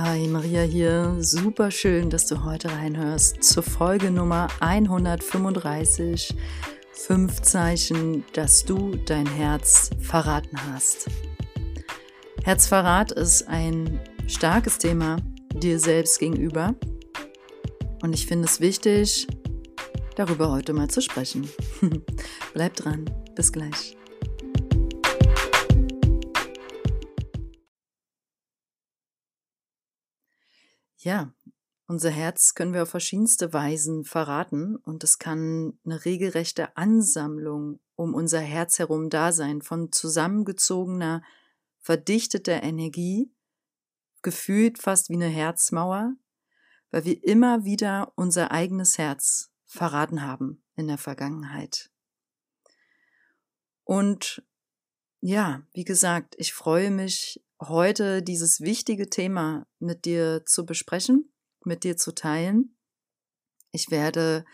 Hi, Maria hier. Super schön, dass du heute reinhörst zur Folge Nummer 135. Fünf Zeichen, dass du dein Herz verraten hast. Herzverrat ist ein starkes Thema dir selbst gegenüber. Und ich finde es wichtig, darüber heute mal zu sprechen. Bleib dran. Bis gleich. Ja, unser Herz können wir auf verschiedenste Weisen verraten und es kann eine regelrechte Ansammlung um unser Herz herum da sein von zusammengezogener, verdichteter Energie, gefühlt fast wie eine Herzmauer, weil wir immer wieder unser eigenes Herz verraten haben in der Vergangenheit. Und ja, wie gesagt, ich freue mich heute dieses wichtige Thema mit dir zu besprechen, mit dir zu teilen. Ich werde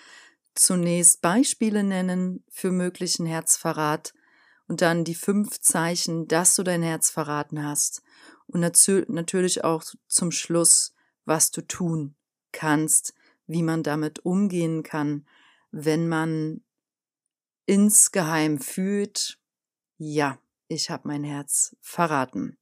zunächst Beispiele nennen für möglichen Herzverrat und dann die fünf Zeichen, dass du dein Herz verraten hast und natürlich auch zum Schluss, was du tun kannst, wie man damit umgehen kann, wenn man insgeheim fühlt, ja, ich habe mein Herz verraten.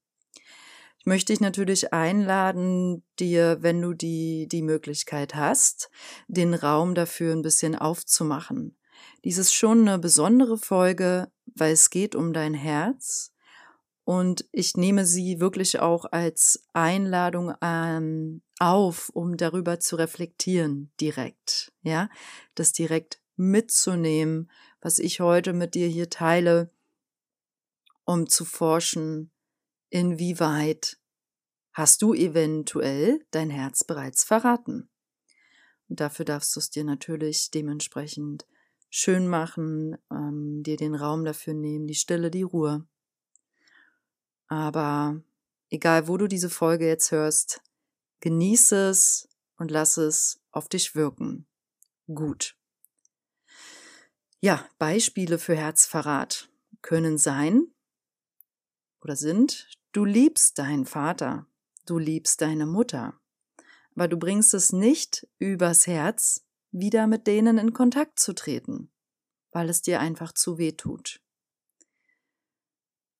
Ich möchte dich natürlich einladen, dir, wenn du die, die Möglichkeit hast, den Raum dafür ein bisschen aufzumachen. Dies ist schon eine besondere Folge, weil es geht um dein Herz. Und ich nehme sie wirklich auch als Einladung ähm, auf, um darüber zu reflektieren direkt, ja, das direkt mitzunehmen, was ich heute mit dir hier teile, um zu forschen, inwieweit hast du eventuell dein Herz bereits verraten. Und dafür darfst du es dir natürlich dementsprechend schön machen, ähm, dir den Raum dafür nehmen, die Stille, die Ruhe. Aber egal, wo du diese Folge jetzt hörst, genieße es und lass es auf dich wirken. Gut. Ja, Beispiele für Herzverrat können sein oder sind, du liebst deinen Vater, du liebst deine Mutter, aber du bringst es nicht übers Herz, wieder mit denen in Kontakt zu treten, weil es dir einfach zu weh tut.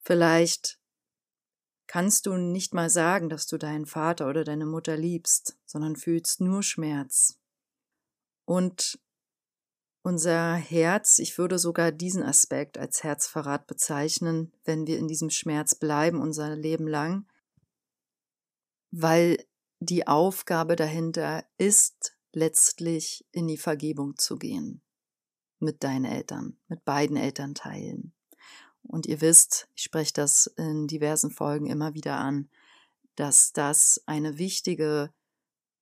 Vielleicht kannst du nicht mal sagen, dass du deinen Vater oder deine Mutter liebst, sondern fühlst nur Schmerz. Und unser Herz, ich würde sogar diesen Aspekt als Herzverrat bezeichnen, wenn wir in diesem Schmerz bleiben unser Leben lang, weil die Aufgabe dahinter ist, letztlich in die Vergebung zu gehen. Mit deinen Eltern, mit beiden Elternteilen. Und ihr wisst, ich spreche das in diversen Folgen immer wieder an, dass das eine wichtige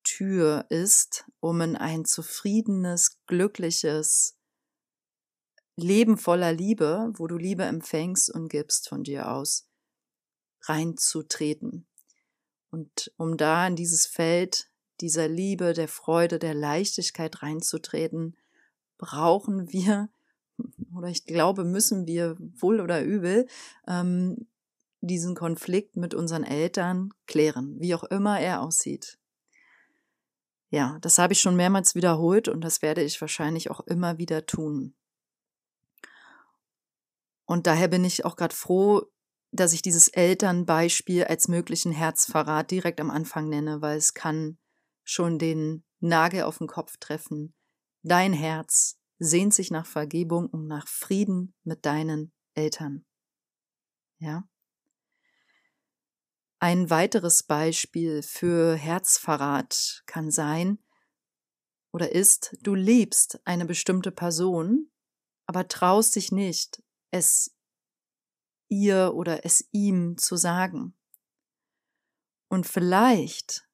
Tür ist, um in ein zufriedenes, glückliches Leben voller Liebe, wo du Liebe empfängst und gibst von dir aus, reinzutreten. Und um da in dieses Feld dieser Liebe, der Freude, der Leichtigkeit reinzutreten, brauchen wir, oder ich glaube, müssen wir wohl oder übel, ähm, diesen Konflikt mit unseren Eltern klären, wie auch immer er aussieht. Ja, das habe ich schon mehrmals wiederholt und das werde ich wahrscheinlich auch immer wieder tun. Und daher bin ich auch gerade froh, dass ich dieses Elternbeispiel als möglichen Herzverrat direkt am Anfang nenne, weil es kann schon den Nagel auf den Kopf treffen. Dein Herz sehnt sich nach Vergebung und nach Frieden mit deinen Eltern. Ja? Ein weiteres Beispiel für Herzverrat kann sein oder ist, du liebst eine bestimmte Person, aber traust dich nicht, es ihr oder es ihm zu sagen. Und vielleicht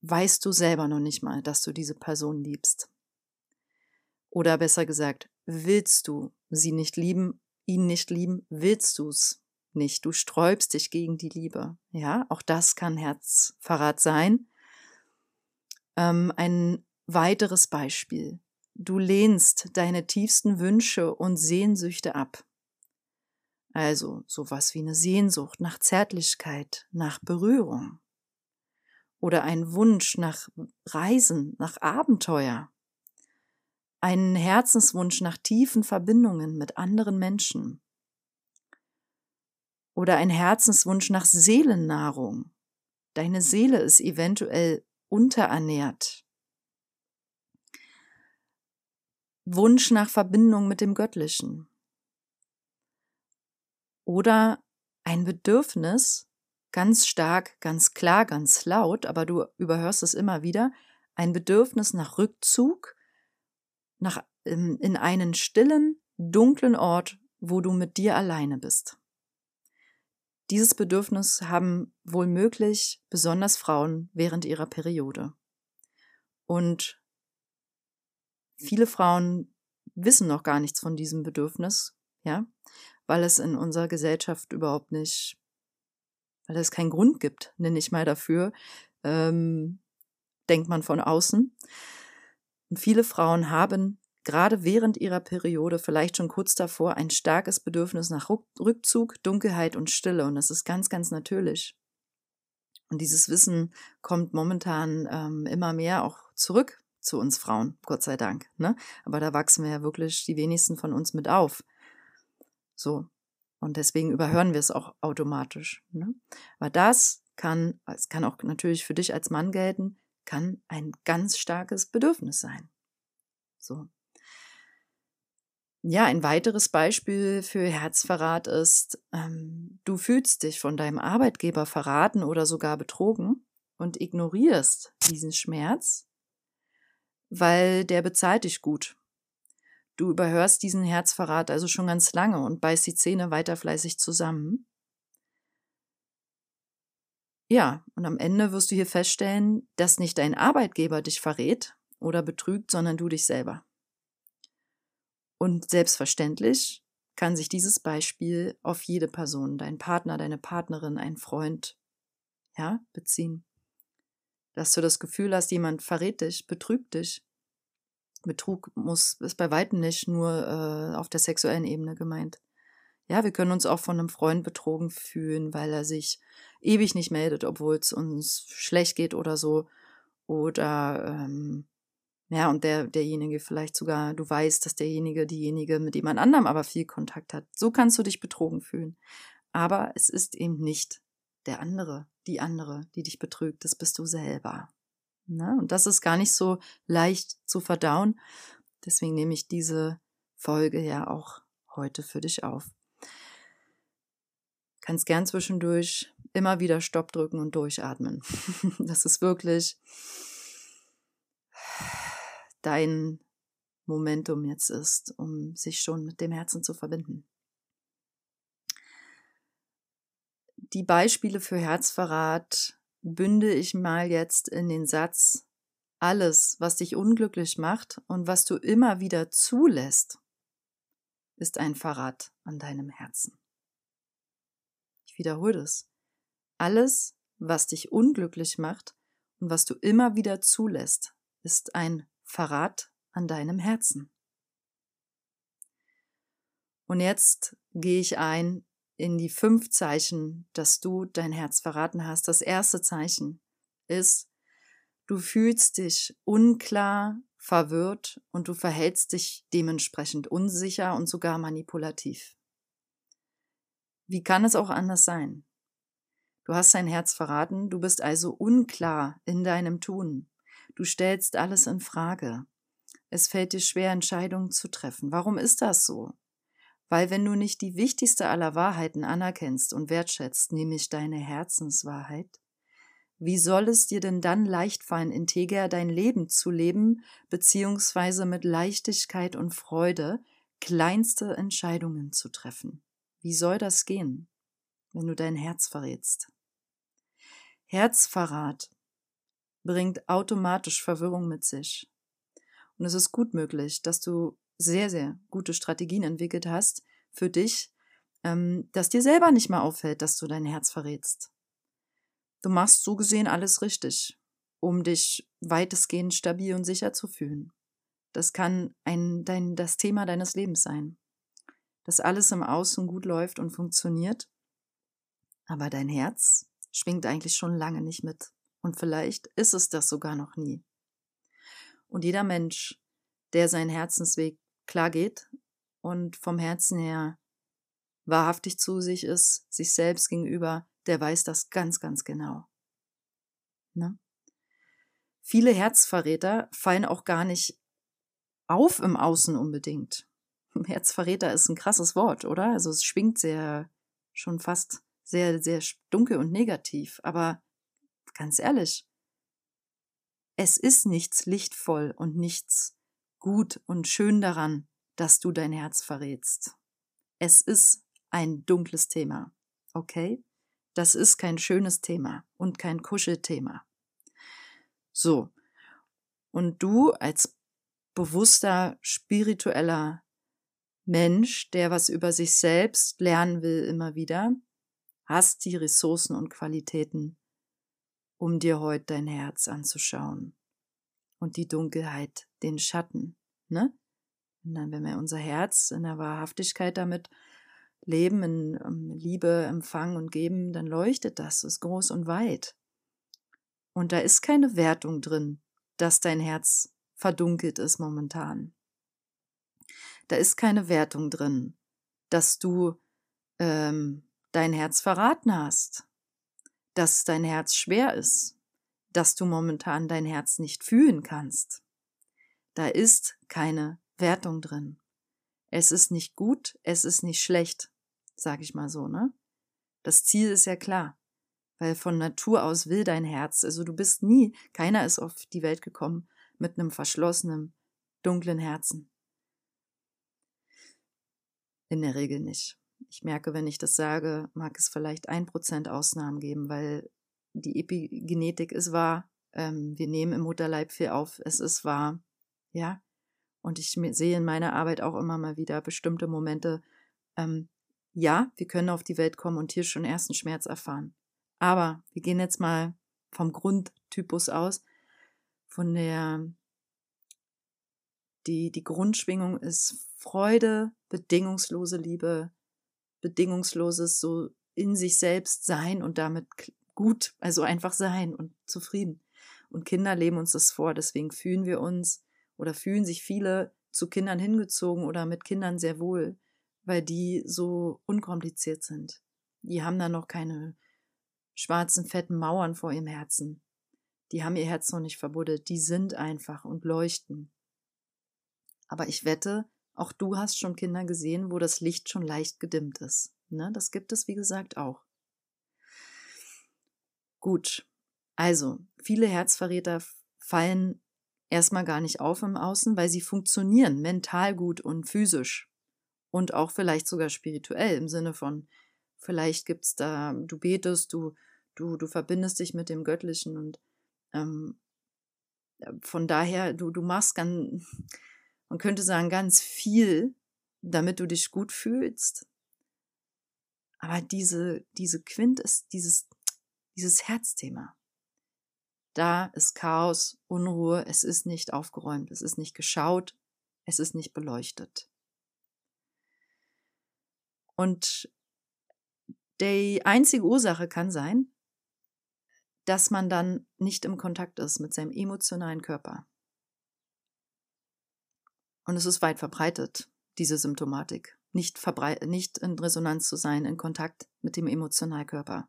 weißt du selber noch nicht mal, dass du diese Person liebst. Oder besser gesagt, willst du sie nicht lieben, ihn nicht lieben, willst du's nicht. Du sträubst dich gegen die Liebe. Ja, auch das kann Herzverrat sein. Ähm, ein weiteres Beispiel. Du lehnst deine tiefsten Wünsche und Sehnsüchte ab. Also sowas wie eine Sehnsucht nach Zärtlichkeit, nach Berührung. oder ein Wunsch nach Reisen, nach Abenteuer, einen Herzenswunsch nach tiefen Verbindungen mit anderen Menschen oder ein Herzenswunsch nach Seelennahrung. Deine Seele ist eventuell unterernährt. Wunsch nach Verbindung mit dem Göttlichen. Oder ein Bedürfnis, ganz stark, ganz klar, ganz laut, aber du überhörst es immer wieder, ein Bedürfnis nach Rückzug, nach, in, in einen stillen, dunklen Ort, wo du mit dir alleine bist. Dieses Bedürfnis haben wohl möglich besonders Frauen während ihrer Periode. Und viele Frauen wissen noch gar nichts von diesem Bedürfnis, ja, weil es in unserer Gesellschaft überhaupt nicht, weil es keinen Grund gibt, nenne ich mal dafür, ähm, denkt man von außen. Und viele Frauen haben gerade während ihrer Periode, vielleicht schon kurz davor, ein starkes Bedürfnis nach Rückzug, Dunkelheit und Stille. Und das ist ganz, ganz natürlich. Und dieses Wissen kommt momentan ähm, immer mehr auch zurück zu uns Frauen, Gott sei Dank. Ne? Aber da wachsen wir ja wirklich die wenigsten von uns mit auf. So. Und deswegen überhören wir es auch automatisch. Ne? Aber das kann, es kann auch natürlich für dich als Mann gelten, kann ein ganz starkes Bedürfnis sein. So. Ja, ein weiteres Beispiel für Herzverrat ist, ähm, du fühlst dich von deinem Arbeitgeber verraten oder sogar betrogen und ignorierst diesen Schmerz, weil der bezahlt dich gut. Du überhörst diesen Herzverrat also schon ganz lange und beißt die Zähne weiter fleißig zusammen. Ja, und am Ende wirst du hier feststellen, dass nicht dein Arbeitgeber dich verrät oder betrügt, sondern du dich selber. Und selbstverständlich kann sich dieses Beispiel auf jede Person, dein Partner, deine Partnerin, ein Freund, ja, beziehen. Dass du das Gefühl hast, jemand verrät dich, betrügt dich. Betrug muss, ist bei weitem nicht nur äh, auf der sexuellen Ebene gemeint. Ja, wir können uns auch von einem Freund betrogen fühlen, weil er sich ewig nicht meldet, obwohl es uns schlecht geht oder so. Oder ähm, ja, und der, derjenige vielleicht sogar, du weißt, dass derjenige, diejenige mit jemand anderem aber viel Kontakt hat. So kannst du dich betrogen fühlen. Aber es ist eben nicht der andere, die andere, die dich betrügt. Das bist du selber. Na, ne? und das ist gar nicht so leicht zu verdauen. Deswegen nehme ich diese Folge ja auch heute für dich auf. Kannst gern zwischendurch immer wieder Stopp drücken und durchatmen. das ist wirklich dein Momentum jetzt ist, um sich schon mit dem Herzen zu verbinden. Die Beispiele für Herzverrat bünde ich mal jetzt in den Satz, alles, was dich unglücklich macht und was du immer wieder zulässt, ist ein Verrat an deinem Herzen. Ich wiederhole das. Alles, was dich unglücklich macht und was du immer wieder zulässt, ist ein Verrat an deinem Herzen. Und jetzt gehe ich ein in die fünf Zeichen, dass du dein Herz verraten hast. Das erste Zeichen ist, du fühlst dich unklar, verwirrt und du verhältst dich dementsprechend unsicher und sogar manipulativ. Wie kann es auch anders sein? Du hast dein Herz verraten, du bist also unklar in deinem Tun. Du stellst alles in Frage. Es fällt dir schwer, Entscheidungen zu treffen. Warum ist das so? Weil wenn du nicht die wichtigste aller Wahrheiten anerkennst und wertschätzt, nämlich deine Herzenswahrheit, wie soll es dir denn dann leicht fallen, integer dein Leben zu leben, beziehungsweise mit Leichtigkeit und Freude kleinste Entscheidungen zu treffen? Wie soll das gehen, wenn du dein Herz verrätst? Herzverrat bringt automatisch Verwirrung mit sich. Und es ist gut möglich, dass du sehr, sehr gute Strategien entwickelt hast für dich, ähm, dass dir selber nicht mehr auffällt, dass du dein Herz verrätst. Du machst so gesehen alles richtig, um dich weitestgehend stabil und sicher zu fühlen. Das kann ein, dein, das Thema deines Lebens sein. Dass alles im Außen gut läuft und funktioniert, aber dein Herz schwingt eigentlich schon lange nicht mit Und vielleicht ist es das sogar noch nie. Und jeder Mensch, der seinen Herzensweg klar geht und vom Herzen her wahrhaftig zu sich ist, sich selbst gegenüber, der weiß das ganz, ganz genau. Ne? Viele Herzverräter fallen auch gar nicht auf im Außen unbedingt. Herzverräter ist ein krasses Wort, oder? Also es schwingt sehr, schon fast sehr, sehr dunkel und negativ. Aber ganz ehrlich, es ist nichts lichtvoll und nichts gut und schön daran, dass du dein Herz verrätst. Es ist ein dunkles Thema, okay? Das ist kein schönes Thema und kein Kuschelthema. So. Und du als bewusster, spiritueller Mensch, der was über sich selbst lernen will immer wieder, hast die Ressourcen und Qualitäten, um dir heute dein Herz anzuschauen. Und die Dunkelheit, den Schatten, ne? Und dann, wenn wir unser Herz in der Wahrhaftigkeit damit leben, in um, Liebe empfangen und geben, dann leuchtet das, ist groß und weit. Und da ist keine Wertung drin, dass dein Herz verdunkelt ist momentan. Da ist keine Wertung drin, dass du ähm, dein Herz verraten hast, dass dein Herz schwer ist, dass du momentan dein Herz nicht fühlen kannst. Da ist keine Wertung drin. Es ist nicht gut, es ist nicht schlecht, sag ich mal so, ne? Das Ziel ist ja klar weil von Natur aus will dein Herz. Also du bist nie, keiner ist auf die Welt gekommen mit einem verschlossenen, dunklen Herzen. In der Regel nicht. Ich merke, wenn ich das sage, mag es vielleicht ein Prozent Ausnahmen geben, weil die Epigenetik ist wahr. Ähm, wir nehmen im Mutterleib viel auf. Es ist wahr. Ja. Und ich sehe in meiner Arbeit auch immer mal wieder bestimmte Momente. Ähm, ja, wir können auf die Welt kommen und hier schon ersten Schmerz erfahren. Aber wir gehen jetzt mal vom Grundtypus aus, von der, die, die Grundschwingung ist Freude, bedingungslose Liebe, bedingungsloses so in sich selbst sein und damit gut, also einfach sein und zufrieden. Und Kinder leben uns das vor, deswegen fühlen wir uns oder fühlen sich viele zu Kindern hingezogen oder mit Kindern sehr wohl, weil die so unkompliziert sind. Die haben da noch keine schwarzen, fetten Mauern vor ihrem Herzen. Die haben ihr Herz noch nicht verbuddelt, die sind einfach und leuchten. Aber ich wette, auch du hast schon Kinder gesehen, wo das Licht schon leicht gedimmt ist. Ne? Das gibt es, wie gesagt, auch. Gut, also viele Herzverräter fallen erstmal gar nicht auf im Außen, weil sie funktionieren mental gut und physisch und auch vielleicht sogar spirituell im Sinne von, vielleicht gibt's da, du betest, du du, du verbindest dich mit dem Göttlichen und ähm, von daher, du, du machst ganz, man könnte sagen, ganz viel, damit du dich gut fühlst. Aber diese, diese Quint ist dieses, dieses Herzthema. Da ist Chaos, Unruhe, es ist nicht aufgeräumt, es ist nicht geschaut, es ist nicht beleuchtet. Und die einzige Ursache kann sein, dass man dann nicht im Kontakt ist mit seinem emotionalen Körper. Und es ist weit verbreitet, diese Symptomatik, nicht, nicht in Resonanz zu sein, in Kontakt mit dem Emotionalkörper.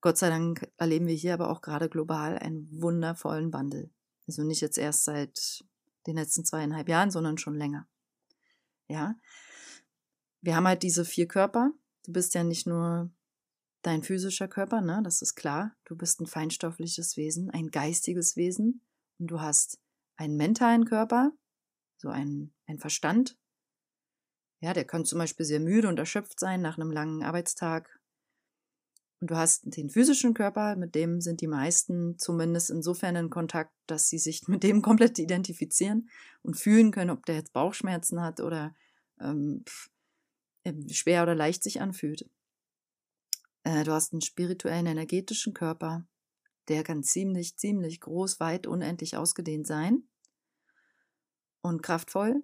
Gott sei Dank erleben wir hier aber auch gerade global einen wundervollen Wandel. Also nicht jetzt erst seit den letzten zweieinhalb Jahren, sondern schon länger. Ja. Wir haben halt diese vier Körper. Du bist ja nicht nur dein physischer Körper, ne, das ist klar. Du bist ein feinstoffliches Wesen, ein geistiges Wesen und du hast einen mentalen Körper, so ein, ein Verstand. Ja, der kann zum Beispiel sehr müde und erschöpft sein nach einem langen Arbeitstag. Und du hast den physischen Körper, mit dem sind die meisten zumindest insofern in Kontakt, dass sie sich mit dem komplett identifizieren und fühlen können, ob der jetzt Bauchschmerzen hat oder ähm, schwer oder leicht sich anfühlt. Äh, du hast einen spirituellen, energetischen Körper, der kann ziemlich, ziemlich groß, weit, unendlich ausgedehnt sein und kraftvoll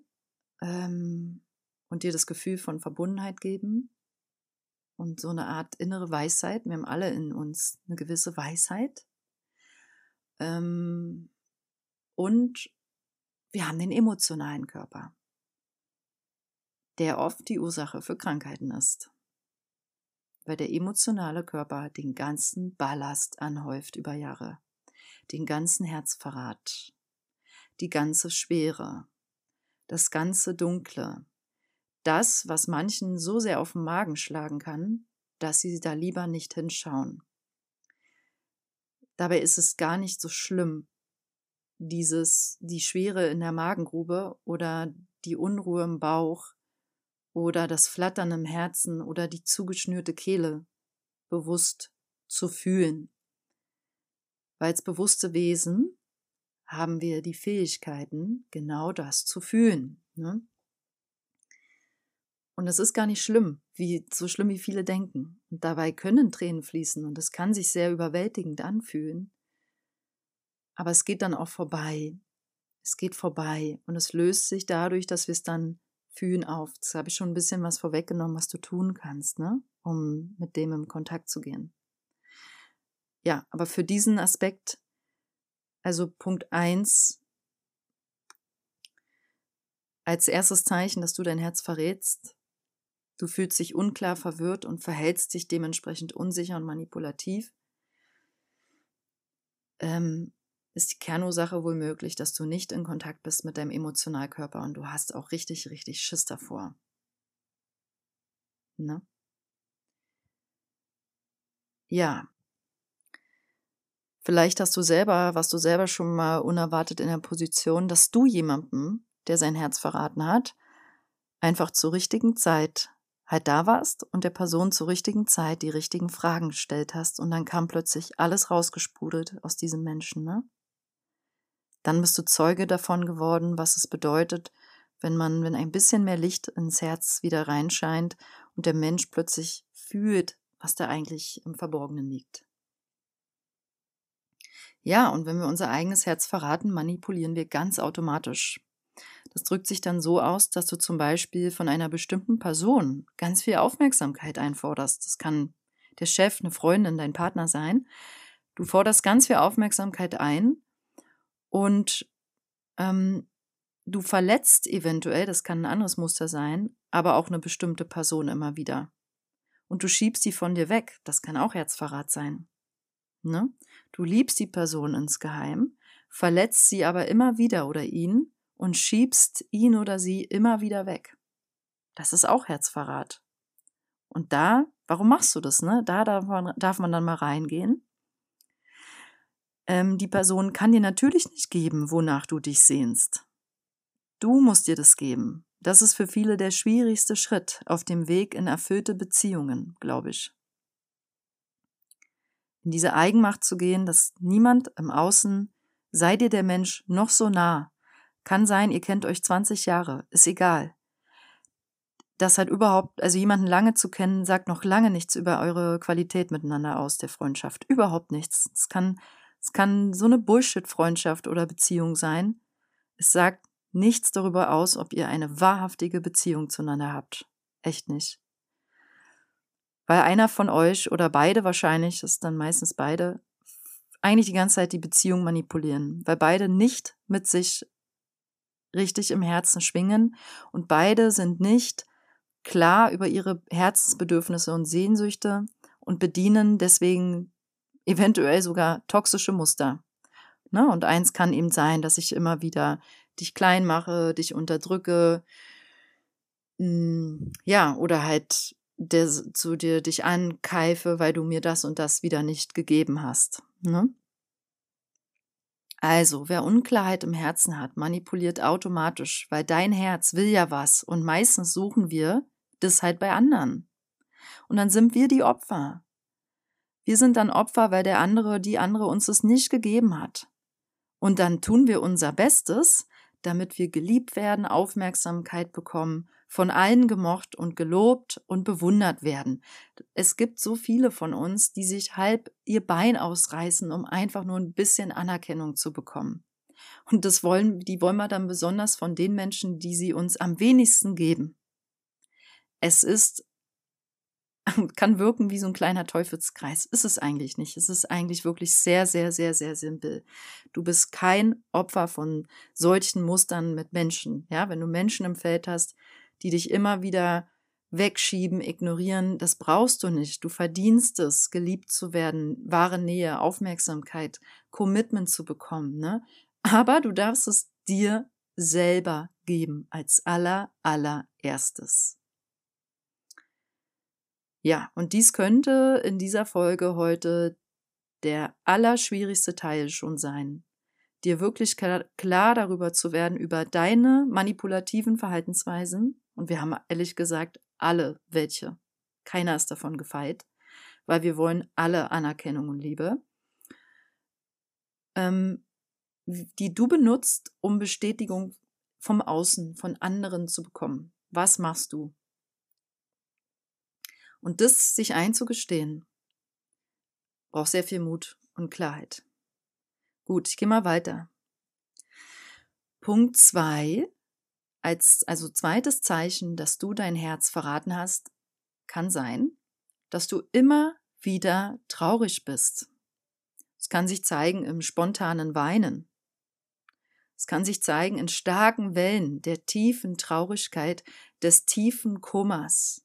ähm, und dir das Gefühl von Verbundenheit geben. und so eine Art innere Weisheit. Wir haben alle in uns eine gewisse Weisheit. Ähm, und wir haben den emotionalen Körper, der oft die Ursache für Krankheiten ist. Weil der emotionale Körper den ganzen Ballast anhäuft über Jahre, den ganzen Herzverrat, die ganze Schwere, das ganze Dunkle, das, was manchen so sehr auf den Magen schlagen kann, dass sie da lieber nicht hinschauen. Dabei ist es gar nicht so schlimm, dieses, die Schwere in der Magengrube oder die Unruhe im Bauch oder das Flattern im Herzen oder die zugeschnürte Kehle bewusst zu fühlen. Weil als bewusste Wesen haben wir die Fähigkeiten, genau das zu fühlen. Ne? Und es ist gar nicht schlimm, wie so schlimm wie viele denken. Und dabei können Tränen fließen und es kann sich sehr überwältigend anfühlen. Aber es geht dann auch vorbei. Es geht vorbei und es löst sich dadurch, dass wir es dann fühlen auf. Das habe ich schon ein bisschen was vorweggenommen, was du tun kannst, ne? um mit dem im Kontakt zu gehen. Ja, aber für diesen Aspekt, also Punkt eins als erstes Zeichen, dass du dein Herz verrätst, Du fühlst dich unklar, verwirrt und verhältst dich dementsprechend unsicher und manipulativ. Ähm, ist die Kernursache wohl möglich, dass du nicht in Kontakt bist mit deinem Emotionalkörper und du hast auch richtig, richtig Schiss davor. Ne? Ja. Vielleicht hast du selber, was du selber schon mal unerwartet in der Position, dass du jemandem, der sein Herz verraten hat, einfach zur richtigen Zeit halt da warst und der Person zur richtigen Zeit die richtigen Fragen gestellt hast und dann kam plötzlich alles rausgesprudelt aus diesem Menschen, ne? Dann bist du Zeuge davon geworden, was es bedeutet, wenn man, wenn ein bisschen mehr Licht ins Herz wieder reinscheint und der Mensch plötzlich fühlt, was da eigentlich im Verborgenen liegt. Ja, und wenn wir unser eigenes Herz verraten, manipulieren wir ganz automatisch. Das drückt sich dann so aus, dass du zum Beispiel von einer bestimmten Person ganz viel Aufmerksamkeit einforderst. Das kann der Chef, eine Freundin, dein Partner sein. Du forderst ganz viel Aufmerksamkeit ein und ähm, du verletzt eventuell, das kann ein anderes Muster sein, aber auch eine bestimmte Person immer wieder. Und du schiebst sie von dir weg. Das kann auch Herzverrat sein. Ne? Du liebst die Person insgeheim, verletzt sie aber immer wieder oder ihn und schiebst ihn oder sie immer wieder weg. Das ist auch Herzverrat. Und da, warum machst du das? Ne? Da darf man, darf man dann mal reingehen. Ähm, die Person kann dir natürlich nicht geben, wonach du dich sehnst. Du musst dir das geben. Das ist für viele der schwierigste Schritt auf dem Weg in erfüllte Beziehungen, glaube ich. In diese Eigenmacht zu gehen, dass niemand im Außen, sei dir der Mensch noch so nah, kann sein, ihr kennt euch 20 Jahre, ist egal. Das hat überhaupt, also jemanden lange zu kennen, sagt noch lange nichts über eure Qualität miteinander aus, der Freundschaft. Überhaupt nichts. Es kann, es kann so eine Bullshit-Freundschaft oder Beziehung sein. Es sagt nichts darüber aus, ob ihr eine wahrhaftige Beziehung zueinander habt. Echt nicht. Weil einer von euch oder beide wahrscheinlich, das ist dann meistens beide, eigentlich die ganze Zeit die Beziehung manipulieren, weil beide nicht mit sich richtig im Herzen schwingen und beide sind nicht klar über ihre Herzensbedürfnisse und Sehnsüchte und bedienen deswegen eventuell sogar toxische Muster. Ne? Und eins kann eben sein, dass ich immer wieder dich klein mache, dich unterdrücke, hm, ja, oder halt der, zu dir dich ankeife, weil du mir das und das wieder nicht gegeben hast. Ne? Also, wer Unklarheit im Herzen hat, manipuliert automatisch, weil dein Herz will ja was und meistens suchen wir das halt bei anderen. Und dann sind wir die Opfer. Wir sind dann Opfer, weil der andere, die andere uns es nicht gegeben hat. Und dann tun wir unser Bestes, damit wir geliebt werden, Aufmerksamkeit bekommen, von allen gemocht und gelobt und bewundert werden. Es gibt so viele von uns, die sich halb ihr Bein ausreißen, um einfach nur ein bisschen Anerkennung zu bekommen. Und das wollen, die wollen wir dann besonders von den Menschen, die sie uns am wenigsten geben. Es ist kann wirken wie so ein kleiner Teufelskreis. Ist es eigentlich nicht. Es ist eigentlich wirklich sehr, sehr, sehr, sehr simpel. Du bist kein Opfer von solchen Mustern mit Menschen. Ja, wenn du Menschen im Feld hast, die dich immer wieder wegschieben, ignorieren, das brauchst du nicht. Du verdienst es, geliebt zu werden, wahre Nähe, Aufmerksamkeit, Commitment zu bekommen, ne? Aber du darfst es dir selber geben als aller, allererstes. Ja, und dies könnte in dieser Folge heute der allerschwierigste Teil schon sein. Dir wirklich klar darüber zu werden, über deine manipulativen Verhaltensweisen. Und wir haben ehrlich gesagt alle welche. Keiner ist davon gefeit, weil wir wollen alle Anerkennung und Liebe. Ähm, die du benutzt, um Bestätigung vom Außen, von anderen zu bekommen. Was machst du? Und das sich einzugestehen, braucht sehr viel Mut und Klarheit. Gut, ich gehe mal weiter. Punkt zwei, als, also zweites Zeichen, dass du dein Herz verraten hast, kann sein, dass du immer wieder traurig bist. Es kann sich zeigen im spontanen Weinen. Es kann sich zeigen in starken Wellen der tiefen Traurigkeit, des tiefen Kummers.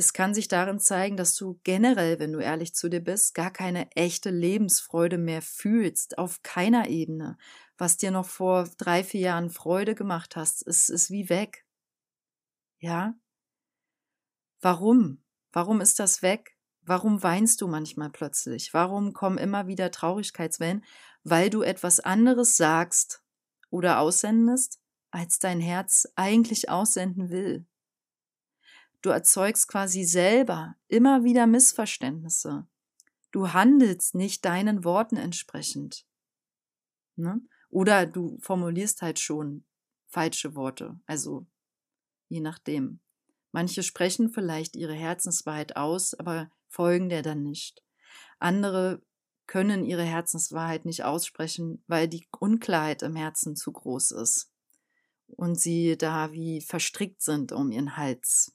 Es kann sich darin zeigen, dass du generell, wenn du ehrlich zu dir bist, gar keine echte Lebensfreude mehr fühlst, auf keiner Ebene. Was dir noch vor drei, vier Jahren Freude gemacht hast, ist, ist wie weg. Ja? Warum? Warum ist das weg? Warum weinst du manchmal plötzlich? Warum kommen immer wieder Traurigkeitswellen? Weil du etwas anderes sagst oder aussendest, als dein Herz eigentlich aussenden will. Du erzeugst quasi selber immer wieder Missverständnisse. Du handelst nicht deinen Worten entsprechend. Ne? Oder du formulierst halt schon falsche Worte. Also je nachdem. Manche sprechen vielleicht ihre Herzenswahrheit aus, aber folgen der dann nicht. Andere können ihre Herzenswahrheit nicht aussprechen, weil die Unklarheit im Herzen zu groß ist und sie da wie verstrickt sind um ihren Hals.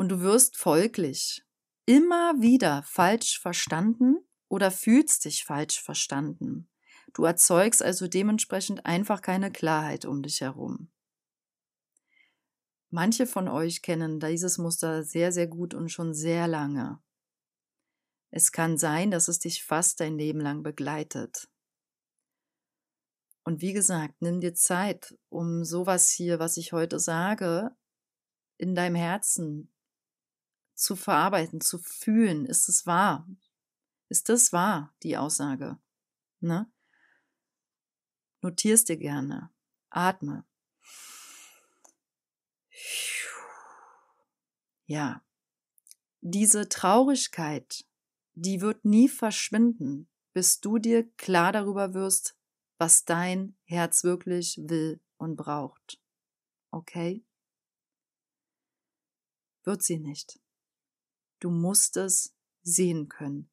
Und du wirst folglich immer wieder falsch verstanden oder fühlst dich falsch verstanden. Du erzeugst also dementsprechend einfach keine Klarheit um dich herum. Manche von euch kennen dieses Muster sehr, sehr gut und schon sehr lange. Es kann sein, dass es dich fast dein Leben lang begleitet. Und wie gesagt, nimm dir Zeit, um sowas hier, was ich heute sage, in deinem Herzen zu verarbeiten, zu fühlen. Ist es wahr? Ist das wahr, die Aussage? Ne? Notierst dir gerne. Atme. Ja. Diese Traurigkeit, die wird nie verschwinden, bis du dir klar darüber wirst, was dein Herz wirklich will und braucht. Okay? Wird sie nicht. Du musst es sehen können.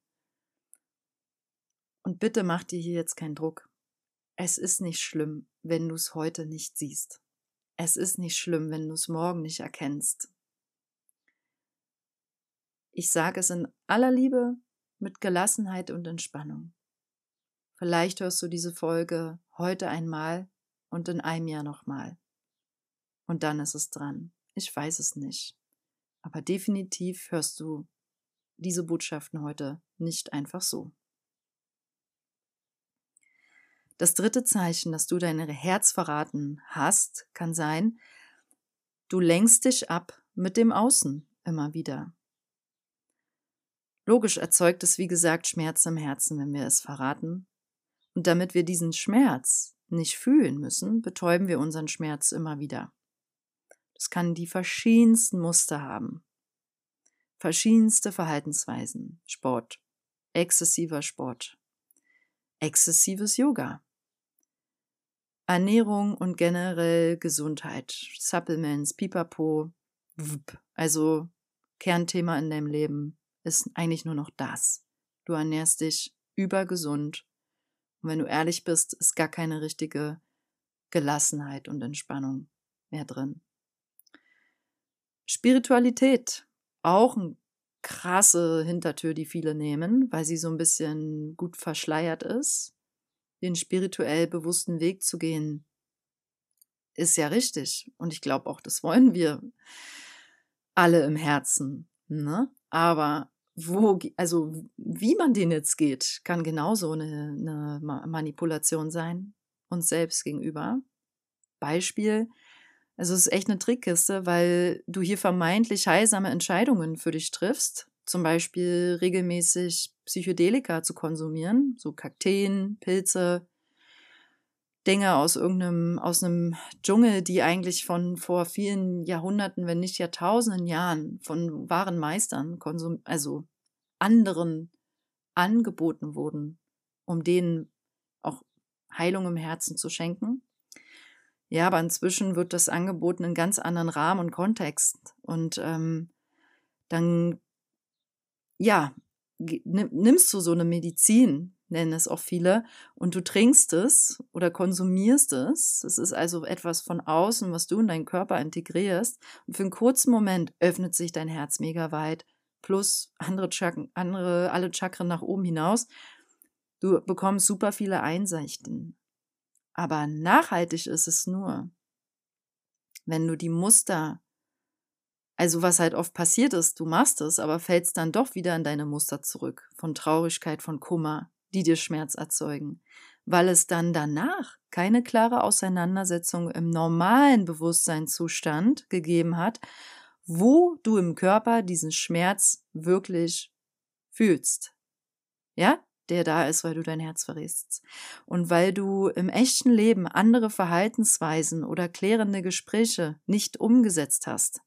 Und bitte mach dir hier jetzt keinen Druck. Es ist nicht schlimm, wenn du es heute nicht siehst. Es ist nicht schlimm, wenn du es morgen nicht erkennst. Ich sage es in aller Liebe mit Gelassenheit und Entspannung. Vielleicht hörst du diese Folge heute einmal und in einem Jahr nochmal. Und dann ist es dran. Ich weiß es nicht. Aber definitiv hörst du diese Botschaften heute nicht einfach so. Das dritte Zeichen, dass du dein Herz verraten hast, kann sein, du lenkst dich ab mit dem Außen immer wieder. Logisch erzeugt es, wie gesagt, Schmerz im Herzen, wenn wir es verraten. Und damit wir diesen Schmerz nicht fühlen müssen, betäuben wir unseren Schmerz immer wieder. Das kann die verschiedensten Muster haben. Verschiedenste Verhaltensweisen. Sport. Exzessiver Sport. Exzessives Yoga. Ernährung und generell Gesundheit. Supplements, Pipapo. Also Kernthema in deinem Leben ist eigentlich nur noch das. Du ernährst dich übergesund. Und wenn du ehrlich bist, ist gar keine richtige Gelassenheit und Entspannung mehr drin. Spiritualität, auch eine krasse Hintertür, die viele nehmen, weil sie so ein bisschen gut verschleiert ist. Den spirituell bewussten Weg zu gehen, ist ja richtig. Und ich glaube auch, das wollen wir alle im Herzen. Ne? Aber wo, also wie man den jetzt geht, kann genauso eine, eine Manipulation sein, uns selbst gegenüber. Beispiel, also es ist echt eine Trickkiste, weil du hier vermeintlich heilsame Entscheidungen für dich triffst, zum Beispiel regelmäßig Psychedelika zu konsumieren, so Kakteen, Pilze, Dinge aus irgendeinem, aus einem Dschungel, die eigentlich von vor vielen Jahrhunderten, wenn nicht Jahrtausenden Jahren von wahren Meistern, konsum also anderen angeboten wurden, um denen auch Heilung im Herzen zu schenken. Ja, aber inzwischen wird das angeboten in ganz anderen Rahmen und Kontext. Und ähm, dann, ja, nimmst du so eine Medizin, nennen es auch viele, und du trinkst es oder konsumierst es. Es ist also etwas von außen, was du in deinen Körper integrierst. Und für einen kurzen Moment öffnet sich dein Herz mega weit, plus andere Chakren, andere, alle Chakren nach oben hinaus. Du bekommst super viele Einsichten. Aber nachhaltig ist es nur, wenn du die Muster, also was halt oft passiert ist, du machst es, aber fällst dann doch wieder in deine Muster zurück, von Traurigkeit, von Kummer, die dir Schmerz erzeugen, weil es dann danach keine klare Auseinandersetzung im normalen Bewusstseinszustand gegeben hat, wo du im Körper diesen Schmerz wirklich fühlst. Ja? Der da ist, weil du dein Herz verrätst. Und weil du im echten Leben andere Verhaltensweisen oder klärende Gespräche nicht umgesetzt hast.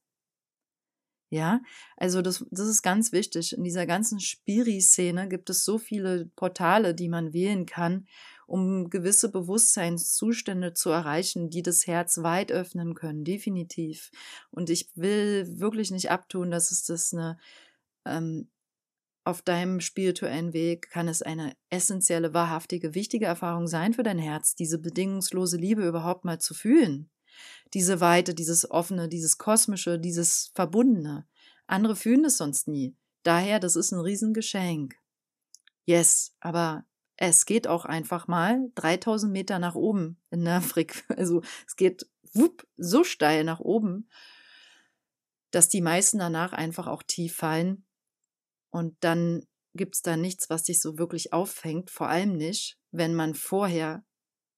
Ja, also das, das ist ganz wichtig. In dieser ganzen Spiri-Szene gibt es so viele Portale, die man wählen kann, um gewisse Bewusstseinszustände zu erreichen, die das Herz weit öffnen können, definitiv. Und ich will wirklich nicht abtun, dass es das eine ähm, auf deinem spirituellen Weg kann es eine essentielle, wahrhaftige, wichtige Erfahrung sein für dein Herz, diese bedingungslose Liebe überhaupt mal zu fühlen. Diese Weite, dieses Offene, dieses Kosmische, dieses Verbundene. Andere fühlen es sonst nie. Daher, das ist ein Riesengeschenk. Yes, aber es geht auch einfach mal 3000 Meter nach oben in der Frequenz. Also es geht wupp, so steil nach oben, dass die meisten danach einfach auch tief fallen und dann gibt es da nichts, was dich so wirklich auffängt, vor allem nicht, wenn man vorher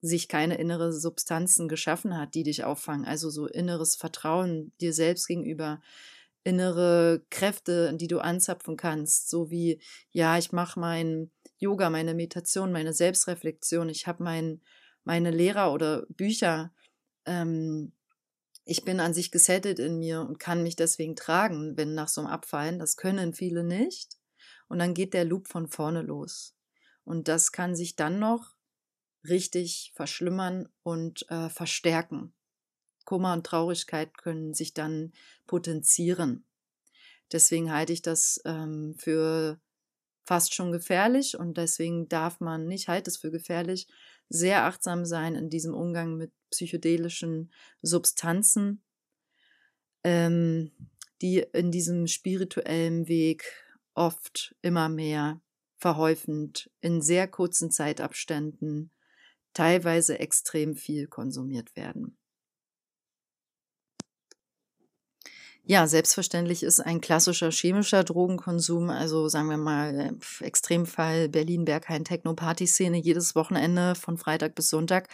sich keine innere Substanzen geschaffen hat, die dich auffangen. Also so inneres Vertrauen dir selbst gegenüber, innere Kräfte, die du anzapfen kannst, so wie, ja, ich mache mein Yoga, meine Meditation, meine Selbstreflexion, ich habe mein, meine Lehrer oder Bücher, ähm, ich bin an sich gesettet in mir und kann mich deswegen tragen, wenn nach so einem Abfallen. Das können viele nicht. Und dann geht der Loop von vorne los. Und das kann sich dann noch richtig verschlimmern und äh, verstärken. Kummer und Traurigkeit können sich dann potenzieren. Deswegen halte ich das ähm, für fast schon gefährlich und deswegen darf man, ich halte es für gefährlich, sehr achtsam sein in diesem Umgang mit psychedelischen Substanzen, ähm, die in diesem spirituellen Weg oft immer mehr verhäufend in sehr kurzen Zeitabständen teilweise extrem viel konsumiert werden. Ja, selbstverständlich ist ein klassischer chemischer Drogenkonsum, also sagen wir mal äh, Extremfall Berlin Berghain Techno Party Szene jedes Wochenende von Freitag bis Sonntag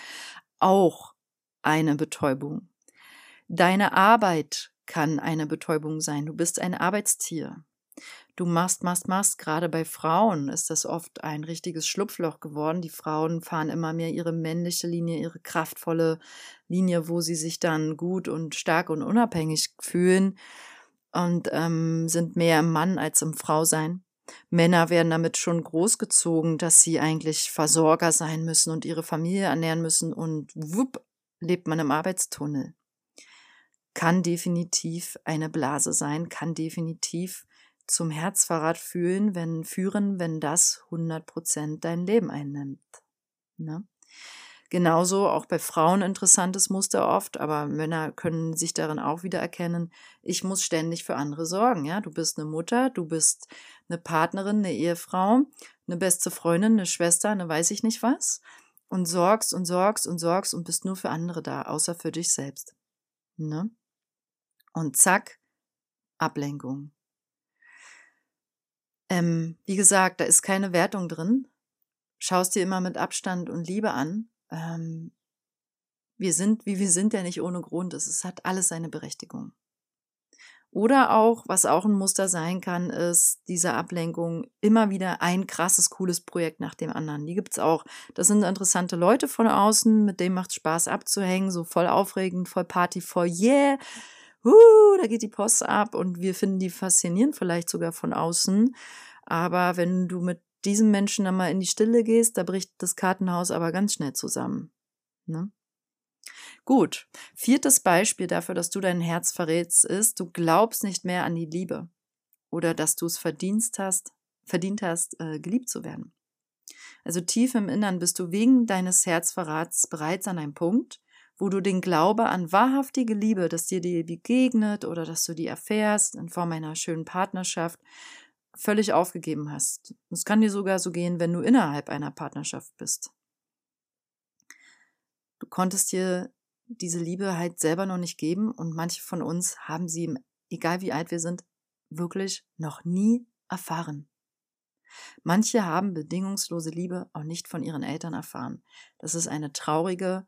auch eine Betäubung. Deine Arbeit kann eine Betäubung sein. Du bist ein Arbeitstier. Du machst, machst, machst. Gerade bei Frauen ist das oft ein richtiges Schlupfloch geworden. Die Frauen fahren immer mehr ihre männliche Linie, ihre kraftvolle Linie, wo sie sich dann gut und stark und unabhängig fühlen und ähm, sind mehr im Mann als im Frausein. Männer werden damit schon großgezogen, dass sie eigentlich Versorger sein müssen und ihre Familie ernähren müssen und wupp, lebt man im Arbeitstunnel. Kann definitiv eine Blase sein, kann definitiv zum Herzverrat fühlen, wenn führen, wenn das 100 Prozent dein Leben einnimmt. Ne? Genauso auch bei Frauen interessantes Muster oft, aber Männer können sich darin auch wieder erkennen. Ich muss ständig für andere sorgen. Ja, du bist eine Mutter, du bist eine Partnerin, eine Ehefrau, eine beste Freundin, eine Schwester, eine weiß ich nicht was und sorgst und sorgst und sorgst und bist nur für andere da, außer für dich selbst. Ne? Und zack, Ablenkung. Ähm, wie gesagt, da ist keine Wertung drin. Schaust dir immer mit Abstand und Liebe an. Ähm, wir sind, wie wir sind, ja nicht ohne Grund. Es hat alles seine Berechtigung. Oder auch, was auch ein Muster sein kann, ist diese Ablenkung immer wieder ein krasses, cooles Projekt nach dem anderen. Die gibt's auch. Das sind interessante Leute von außen, mit denen macht Spaß abzuhängen, so voll aufregend, voll Party, voll yeah. Uh, da geht die Post ab und wir finden die faszinierend, vielleicht sogar von außen. Aber wenn du mit diesem Menschen dann mal in die Stille gehst, da bricht das Kartenhaus aber ganz schnell zusammen. Ne? Gut, viertes Beispiel dafür, dass du dein Herz verrätst, ist, du glaubst nicht mehr an die Liebe oder dass du es verdient hast, verdient hast, äh, geliebt zu werden. Also tief im Innern bist du wegen deines Herzverrats bereits an einem Punkt, wo du den Glaube an wahrhaftige Liebe, dass dir die begegnet oder dass du die erfährst in Form einer schönen Partnerschaft, völlig aufgegeben hast. Es kann dir sogar so gehen, wenn du innerhalb einer Partnerschaft bist. Du konntest dir diese Liebe halt selber noch nicht geben und manche von uns haben sie, egal wie alt wir sind, wirklich noch nie erfahren. Manche haben bedingungslose Liebe auch nicht von ihren Eltern erfahren. Das ist eine traurige,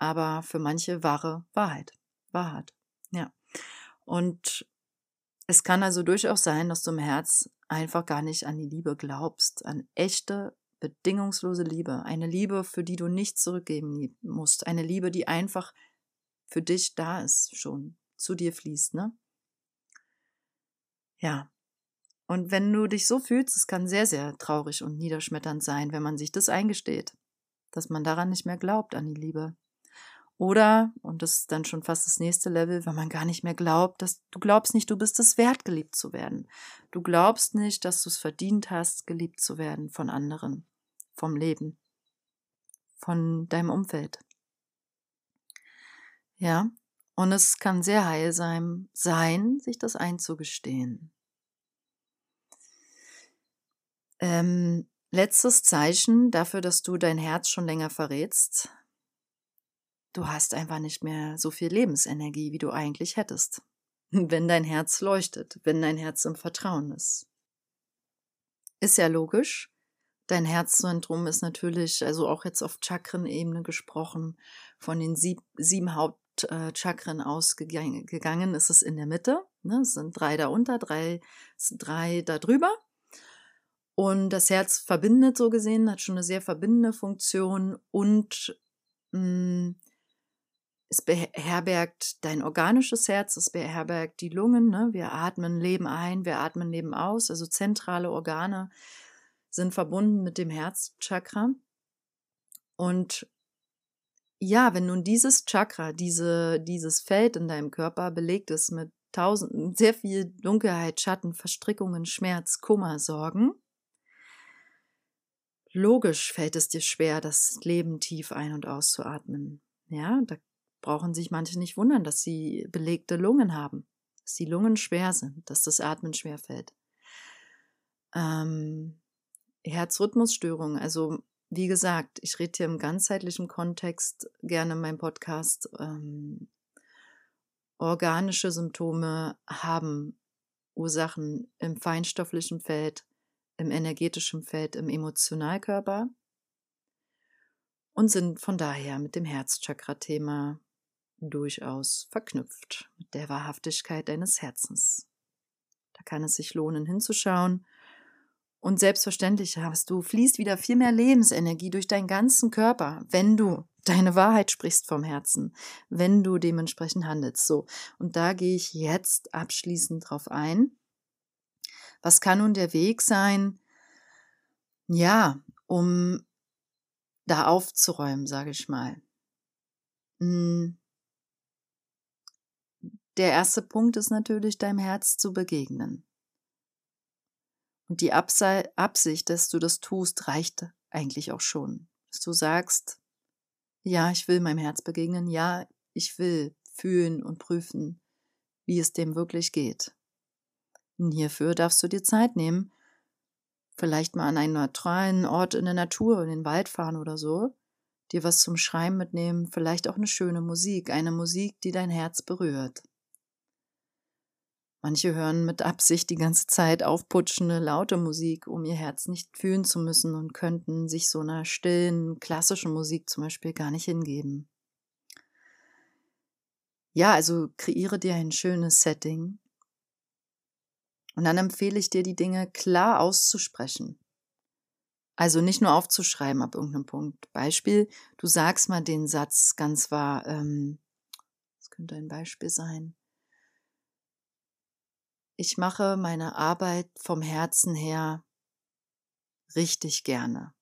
aber für manche wahre Wahrheit. Wahrheit. Ja. Und es kann also durchaus sein, dass du im Herz einfach gar nicht an die Liebe glaubst, an echte, bedingungslose Liebe, eine Liebe, für die du nichts zurückgeben musst, eine Liebe, die einfach für dich da ist, schon zu dir fließt, ne? Ja. Und wenn du dich so fühlst, es kann sehr, sehr traurig und niederschmetternd sein, wenn man sich das eingesteht, dass man daran nicht mehr glaubt, an die Liebe, oder, und das ist dann schon fast das nächste Level, wenn man gar nicht mehr glaubt, dass du glaubst nicht, du bist es wert, geliebt zu werden. Du glaubst nicht, dass du es verdient hast, geliebt zu werden von anderen, vom Leben, von deinem Umfeld. Ja, und es kann sehr heilsam sein, sich das einzugestehen. Ähm, letztes Zeichen dafür, dass du dein Herz schon länger verrätst, du hast einfach nicht mehr so viel Lebensenergie, wie du eigentlich hättest. Wenn dein Herz leuchtet, wenn dein Herz im Vertrauen ist. Ist ja logisch. Dein Herzzentrum ist natürlich, also auch jetzt auf Chakrenebene gesprochen, von den sieb, sieben Hauptchakren ausgegangen, ist es in der Mitte. Ne? Es sind drei da unter, drei, drei da drüber. Und das Herz verbindet so gesehen, hat schon eine sehr verbindende Funktion und mh, mm, es beherbergt dein organisches Herz, es beherbergt die Lungen. Ne? Wir atmen Leben ein, wir atmen Leben aus. Also zentrale Organe sind verbunden mit dem Herzchakra. Und ja, wenn nun dieses Chakra, diese, dieses Feld in deinem Körper belegt ist mit tausend, sehr viel Dunkelheit, Schatten, Verstrickungen, Schmerz, Kummer, Sorgen, logisch fällt es dir schwer, das Leben tief ein- und auszuatmen. Ja, da brauchen sich manche nicht wundern, dass sie belegte Lungen haben, dass die Lungen schwer sind, dass das Atmen schwer fällt. Ähm, Herzrhythmusstörungen, also wie gesagt, ich rede hier im ganzheitlichen Kontext gerne in meinem Podcast. Ähm, organische Symptome haben Ursachen im feinstofflichen Feld, im energetischen Feld, im Emotionalkörper und sind von daher mit dem Herzchakra-Thema durchaus verknüpft mit der Wahrhaftigkeit deines Herzens. Da kann es sich lohnen, hinzuschauen. Und selbstverständlich hast du, fließt wieder viel mehr Lebensenergie durch deinen ganzen Körper, wenn du deine Wahrheit sprichst vom Herzen, wenn du dementsprechend handelst. So. Und da gehe ich jetzt abschließend drauf ein. Was kann nun der Weg sein? Ja, um da aufzuräumen, sage ich mal. Hm, der erste Punkt ist natürlich, deinem Herz zu begegnen. Und die Absicht, dass du das tust, reicht eigentlich auch schon. Dass du sagst, Ja, ich will meinem Herz begegnen. Ja, ich will fühlen und prüfen, wie es dem wirklich geht. Und hierfür darfst du dir Zeit nehmen, vielleicht mal an einen neutralen Ort in der Natur, in den Wald fahren oder so, dir was zum Schreiben mitnehmen, vielleicht auch eine schöne Musik, eine Musik, die dein Herz berührt. Manche hören mit Absicht die ganze Zeit aufputschende, laute Musik, um ihr Herz nicht fühlen zu müssen und könnten sich so einer stillen, klassischen Musik zum Beispiel gar nicht hingeben. Ja, also kreiere dir ein schönes Setting. Und dann empfehle ich dir, die Dinge klar auszusprechen. Also nicht nur aufzuschreiben ab irgendeinem Punkt. Beispiel, du sagst mal den Satz ganz wahr, ähm, das könnte ein Beispiel sein ich mache meine Arbeit vom Herzen her richtig gerne.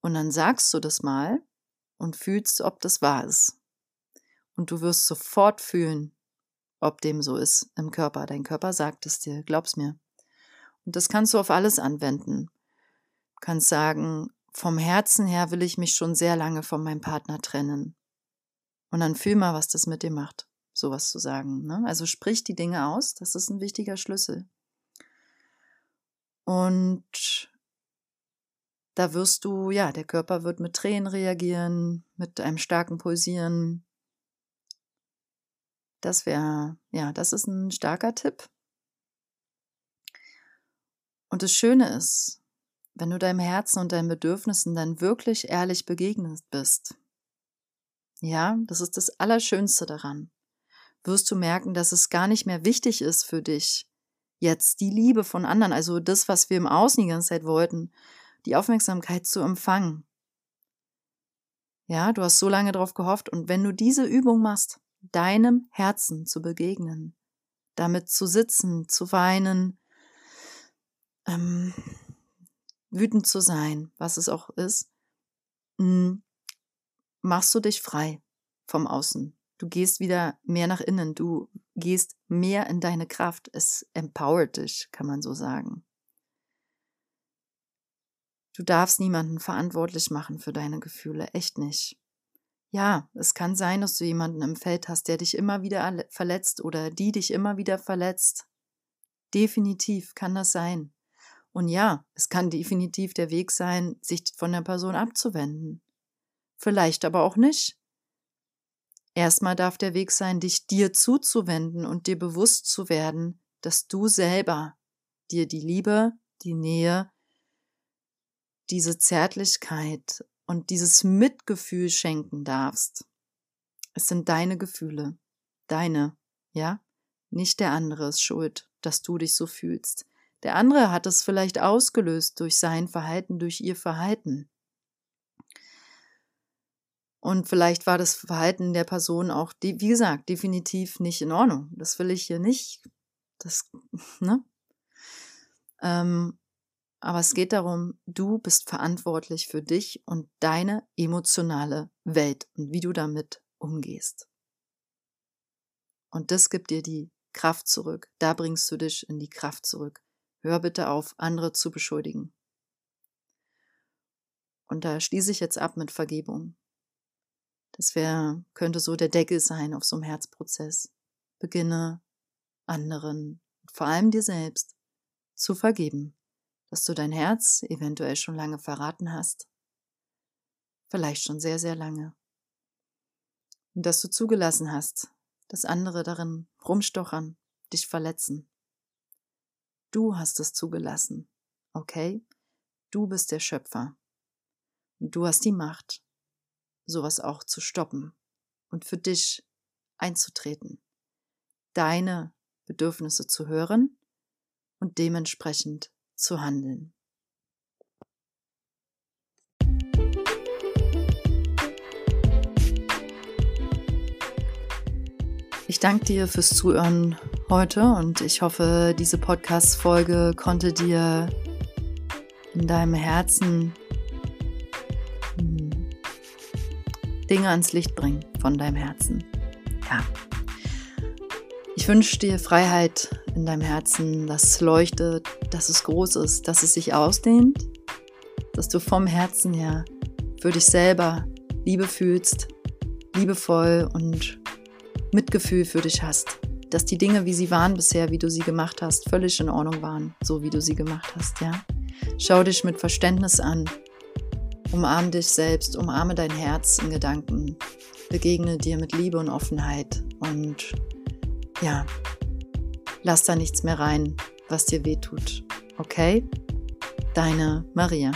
Und dann sagst du das mal und fühlst, ob das wahr ist. Und du wirst sofort fühlen, ob dem so ist im Körper. Dein Körper sagt es dir, glaub's mir. Und das kannst du auf alles anwenden. Du kannst sagen, vom Herzen her will ich mich schon sehr lange von meinem Partner trennen. Und dann fühl mal, was das mit dir macht sowas zu sagen. Ne? Also sprich die Dinge aus, das ist ein wichtiger Schlüssel. Und da wirst du, ja, der Körper wird mit Tränen reagieren, mit einem starken Pulsieren. Das wäre, ja, das ist ein starker Tipp. Und das Schöne ist, wenn du deinem Herzen und deinen Bedürfnissen dann wirklich ehrlich begegnet bist. Ja, das ist das Allerschönste daran wirst du merken, dass es gar nicht mehr wichtig ist für dich, jetzt die Liebe von anderen, also das, was wir im Außen die ganze Zeit wollten, die Aufmerksamkeit zu empfangen. Ja, du hast so lange darauf gehofft und wenn du diese Übung machst, deinem Herzen zu begegnen, damit zu sitzen, zu weinen, ähm, wütend zu sein, was es auch ist, hm, machst du dich frei vom Außen. Du gehst wieder mehr nach innen, du gehst mehr in deine Kraft. Es empowert dich, kann man so sagen. Du darfst niemanden verantwortlich machen für deine Gefühle, echt nicht. Ja, es kann sein, dass du jemanden im Feld hast, der dich immer wieder verletzt oder die dich immer wieder verletzt. Definitiv kann das sein. Und ja, es kann definitiv der Weg sein, sich von der Person abzuwenden. Vielleicht aber auch nicht. Erstmal darf der Weg sein, dich dir zuzuwenden und dir bewusst zu werden, dass du selber dir die Liebe, die Nähe, diese Zärtlichkeit und dieses Mitgefühl schenken darfst. Es sind deine Gefühle, deine, ja? Nicht der andere ist schuld, dass du dich so fühlst. Der andere hat es vielleicht ausgelöst durch sein Verhalten, durch ihr Verhalten. Und vielleicht war das Verhalten der Person auch, wie gesagt, definitiv nicht in Ordnung. Das will ich hier nicht. Das, ne? Ähm, aber es geht darum, du bist verantwortlich für dich und deine emotionale Welt und wie du damit umgehst. Und das gibt dir die Kraft zurück. Da bringst du dich in die Kraft zurück. Hör bitte auf, andere zu beschuldigen. Und da schließe ich jetzt ab mit Vergebung. Das wäre, könnte so der Deckel sein auf so einem Herzprozess. Beginne anderen, vor allem dir selbst, zu vergeben, dass du dein Herz eventuell schon lange verraten hast. Vielleicht schon sehr, sehr lange. Und dass du zugelassen hast, dass andere darin rumstochern, dich verletzen. Du hast es zugelassen, okay? Du bist der Schöpfer. Und du hast die Macht, sowas auch zu stoppen und für dich einzutreten, deine Bedürfnisse zu hören und dementsprechend zu handeln. Ich danke dir fürs Zuhören heute und ich hoffe, diese Podcast-Folge konnte dir in deinem Herzen Dinge ans Licht bringen von deinem Herzen. Ja. Ich wünsche dir Freiheit in deinem Herzen, dass es leuchtet, dass es groß ist, dass es sich ausdehnt, dass du vom Herzen her für dich selber Liebe fühlst, liebevoll und Mitgefühl für dich hast. Dass die Dinge, wie sie waren bisher, wie du sie gemacht hast, völlig in Ordnung waren, so wie du sie gemacht hast, ja. Schau dich mit Verständnis an. Umarme dich selbst, umarme dein Herz in Gedanken. Begegne dir mit Liebe und Offenheit und ja, lass da nichts mehr rein, was dir weh tut. Okay? Deine Maria.